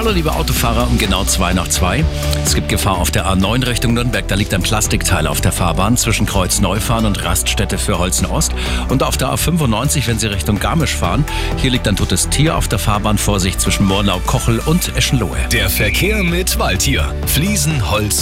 Hallo liebe Autofahrer, um genau zwei nach zwei. Es gibt Gefahr auf der A9 Richtung Nürnberg. Da liegt ein Plastikteil auf der Fahrbahn zwischen Kreuz Neufahren und Raststätte für Holzen Ost. Und auf der A95, wenn Sie Richtung Garmisch fahren, hier liegt ein totes Tier auf der Fahrbahn. Vorsicht zwischen Murnau, Kochel und Eschenlohe. Der Verkehr mit Waldtier. Fliesen, Holz,